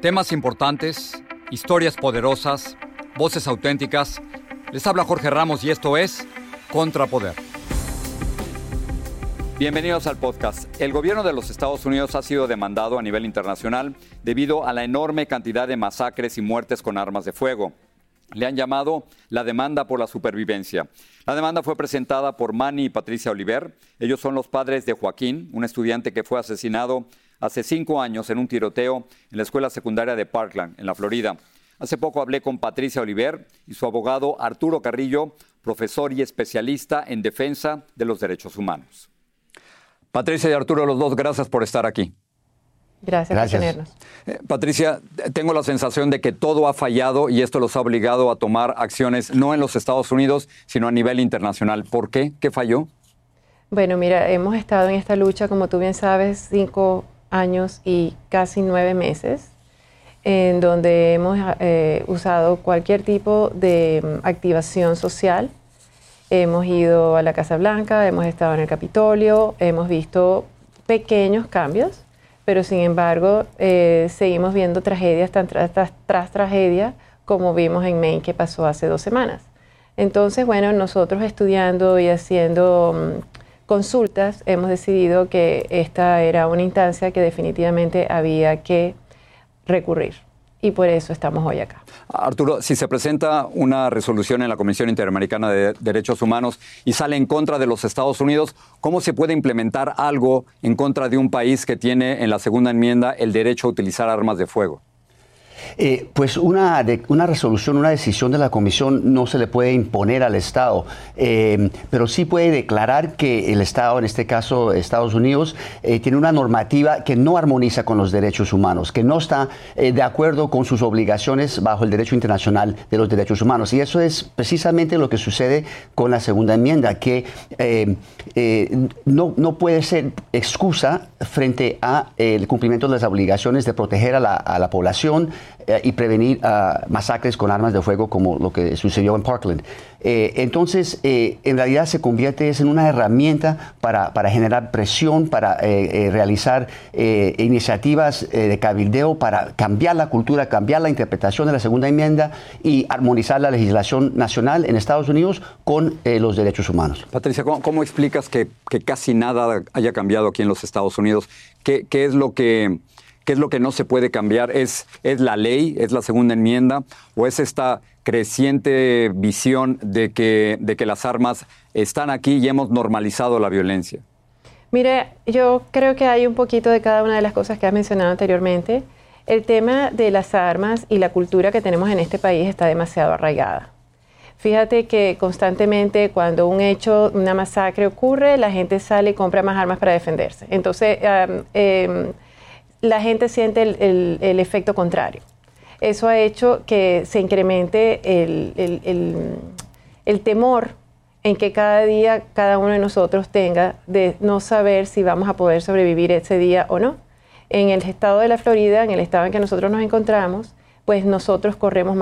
Temas importantes, historias poderosas, voces auténticas. Les habla Jorge Ramos y esto es Contrapoder. Bienvenidos al podcast. El gobierno de los Estados Unidos ha sido demandado a nivel internacional debido a la enorme cantidad de masacres y muertes con armas de fuego. Le han llamado la demanda por la supervivencia. La demanda fue presentada por Manny y Patricia Oliver. Ellos son los padres de Joaquín, un estudiante que fue asesinado hace cinco años en un tiroteo en la escuela secundaria de Parkland, en la Florida. Hace poco hablé con Patricia Oliver y su abogado Arturo Carrillo, profesor y especialista en defensa de los derechos humanos. Patricia y Arturo, los dos, gracias por estar aquí. Gracias, por tenernos. Eh, Patricia, tengo la sensación de que todo ha fallado y esto los ha obligado a tomar acciones no en los Estados Unidos, sino a nivel internacional. ¿Por qué? ¿Qué falló? Bueno, mira, hemos estado en esta lucha, como tú bien sabes, cinco años y casi nueve meses, en donde hemos eh, usado cualquier tipo de mm, activación social. Hemos ido a la Casa Blanca, hemos estado en el Capitolio, hemos visto pequeños cambios, pero sin embargo eh, seguimos viendo tragedias tras, tras, tragedia, como vimos en Maine que pasó hace dos semanas. Entonces, bueno, nosotros estudiando y haciendo mm, consultas hemos decidido que esta era una instancia que definitivamente había que recurrir. Y por eso estamos hoy acá. Arturo, si se presenta una resolución en la Comisión Interamericana de Derechos Humanos y sale en contra de los Estados Unidos, ¿cómo se puede implementar algo en contra de un país que tiene en la segunda enmienda el derecho a utilizar armas de fuego? Eh, pues una, una resolución, una decisión de la Comisión no se le puede imponer al Estado, eh, pero sí puede declarar que el Estado, en este caso Estados Unidos, eh, tiene una normativa que no armoniza con los derechos humanos, que no está de acuerdo con sus obligaciones bajo el derecho internacional de los derechos humanos. Y eso es precisamente lo que sucede con la segunda enmienda, que no, no, puede ser excusa frente al cumplimiento de las obligaciones de proteger a la población, eh, y prevenir uh, masacres con armas de fuego como lo que sucedió en Parkland. Eh, entonces, eh, en realidad se convierte en una herramienta para, para generar presión, para realizar iniciativas de cabildeo, para cambiar la cultura, cambiar la interpretación de la segunda enmienda y armonizar la legislación nacional en Estados Unidos con los derechos humanos. Patricia, ¿cómo, explicas que, que, casi nada haya cambiado aquí en los Estados Unidos? ¿Qué, qué es lo que ¿Qué es lo que no se puede cambiar? ¿Es, ¿Es la ley? ¿Es la segunda enmienda? ¿O es esta creciente visión de que, de que las armas están aquí y hemos normalizado la violencia? Mire, yo creo que hay un poquito de cada una de las cosas que has mencionado anteriormente. El tema de las armas y la cultura que tenemos en este país está demasiado arraigada. Fíjate que constantemente cuando un hecho, una masacre ocurre, la gente sale y compra más armas para defenderse. Entonces, em, la gente siente el, efecto contrario. Eso ha hecho que se incremente el, temor en que cada día cada uno de nosotros tenga de no saber si vamos a poder sobrevivir ese día o no. En el estado de la Florida, en el estado en que nosotros nos encontramos, pues nosotros corremos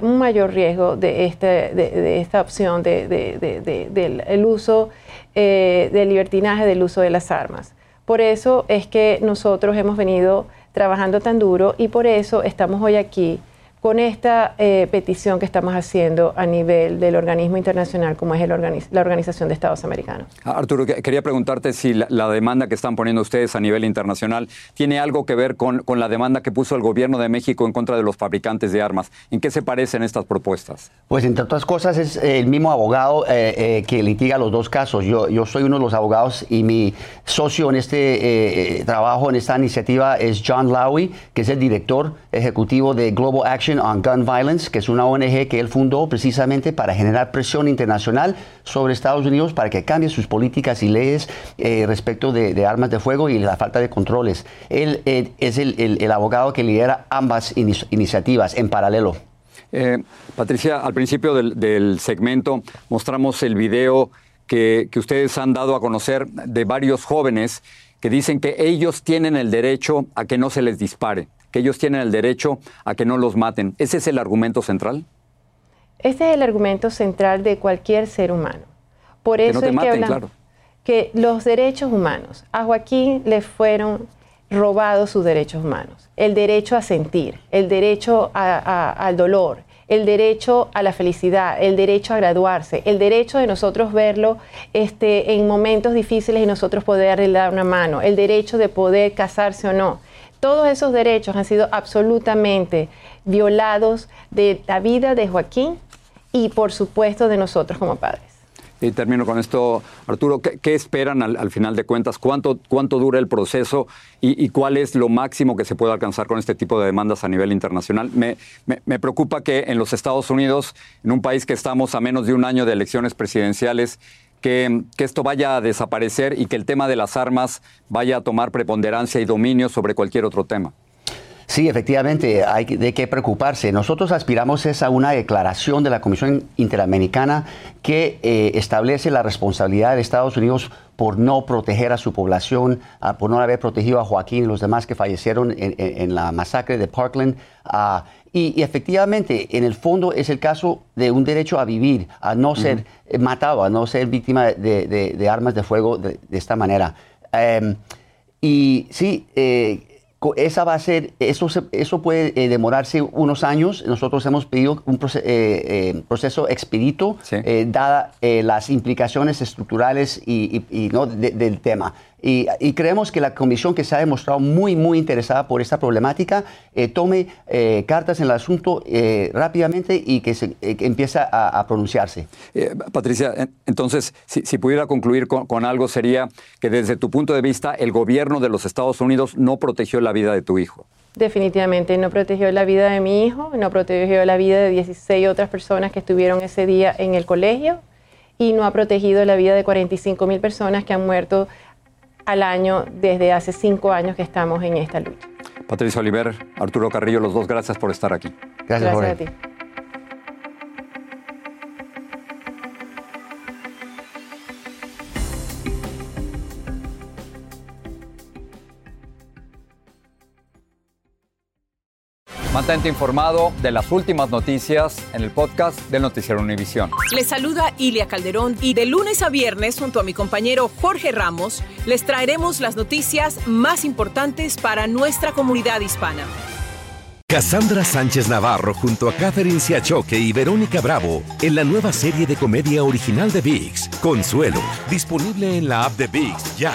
un mayor riesgo de, este, de, esta opción del uso eh, del libertinaje, del uso de las armas. Por eso es que nosotros hemos venido trabajando tan duro y por eso estamos hoy aquí con esta eh, petición que estamos haciendo a nivel del organismo internacional como es el la Organización de Estados Americanos. Ah, Arturo, quería preguntarte si la, demanda que están poniendo ustedes a nivel internacional tiene algo que ver con, con, la demanda que puso el gobierno de México en contra de los fabricantes de armas. ¿En qué se parecen estas propuestas? Pues entre otras cosas es el mismo abogado eh, eh, que litiga los dos casos. Yo, yo soy uno de los abogados y mi socio en este trabajo, en esta iniciativa, es John Lowy, que es el director ejecutivo de Global Action on Gun Violence, que es una ONG que él fundó precisamente para generar presión internacional sobre Estados Unidos para que cambie sus políticas y leyes eh, respecto de, armas de fuego y la falta de controles. Él eh, es el, abogado que lidera ambas iniciativas en paralelo. Eh, Patricia, al principio del, segmento mostramos el video que, que ustedes han dado a conocer de varios jóvenes que dicen que ellos tienen el derecho a que no se les dispare que ellos tienen el derecho a que no los maten. ¿Ese es el argumento central? Ese es el argumento central de cualquier ser humano. Por eso es que hablamos que los derechos humanos, a Joaquín le fueron robados sus derechos humanos. El derecho a sentir, el derecho al dolor, el derecho a la felicidad, el derecho a graduarse, el derecho de nosotros verlo este, en momentos difíciles y nosotros poderle dar una mano, el derecho de poder casarse o no todos esos derechos han sido absolutamente violados de la vida de Joaquín y por supuesto de nosotros como padres. Y termino con esto, Arturo, ¿qué, esperan al, final de cuentas? ¿Cuánto, cuánto dura el proceso y, cuál es lo máximo que se puede alcanzar con este tipo de demandas a nivel internacional? Me, me, preocupa que en los Estados Unidos, en un país que estamos a menos de un año de elecciones presidenciales, que, esto vaya a desaparecer y que el tema de las armas vaya a tomar preponderancia y dominio sobre cualquier otro tema. Sí, efectivamente, hay de qué preocuparse. Nosotros aspiramos a una declaración de la Comisión Interamericana que eh, establece la responsabilidad de Estados Unidos por no proteger a su población, por no haber protegido a Joaquín y los demás que fallecieron en, la masacre de Parkland. Ah, y, efectivamente, en el fondo es el caso de un derecho a vivir, a no ser matado, a no ser víctima de, armas de fuego de, esta manera. Em, y sí, eh, esa va a ser, eso, eso puede eh, demorarse unos años. Nosotros hemos pedido un eh, proceso expedito, dadas las implicaciones estructurales y, ¿no? del tema. Y, creemos que la comisión que se ha demostrado muy, muy interesada por esta problemática eh, tome eh, cartas en el asunto eh, rápidamente y que, se, empiece a, pronunciarse. Patricia, entonces, si, pudiera concluir con, algo, sería que desde tu punto de vista, el gobierno de los Estados Unidos no protegió la vida de tu hijo. Definitivamente no protegió la vida de mi hijo, no protegió la vida de 16 otras personas que estuvieron ese día en el colegio y no ha protegido la vida de 45 mil personas que han muerto al año desde hace cinco años que estamos en esta lucha. Patricia Oliver, Arturo Carrillo, los dos, gracias por estar aquí. Gracias, gracias a ti. Mantente informado de las últimas noticias en el podcast del Noticiero Univisión. Les saluda Ilia Calderón y de lunes a viernes junto a mi compañero Jorge Ramos les traeremos las noticias más importantes para nuestra comunidad hispana. Cassandra Sánchez Navarro junto a Catherine Siachoque y Verónica Bravo en la nueva serie de comedia original de VIX, Consuelo, disponible en la app de VIX ya.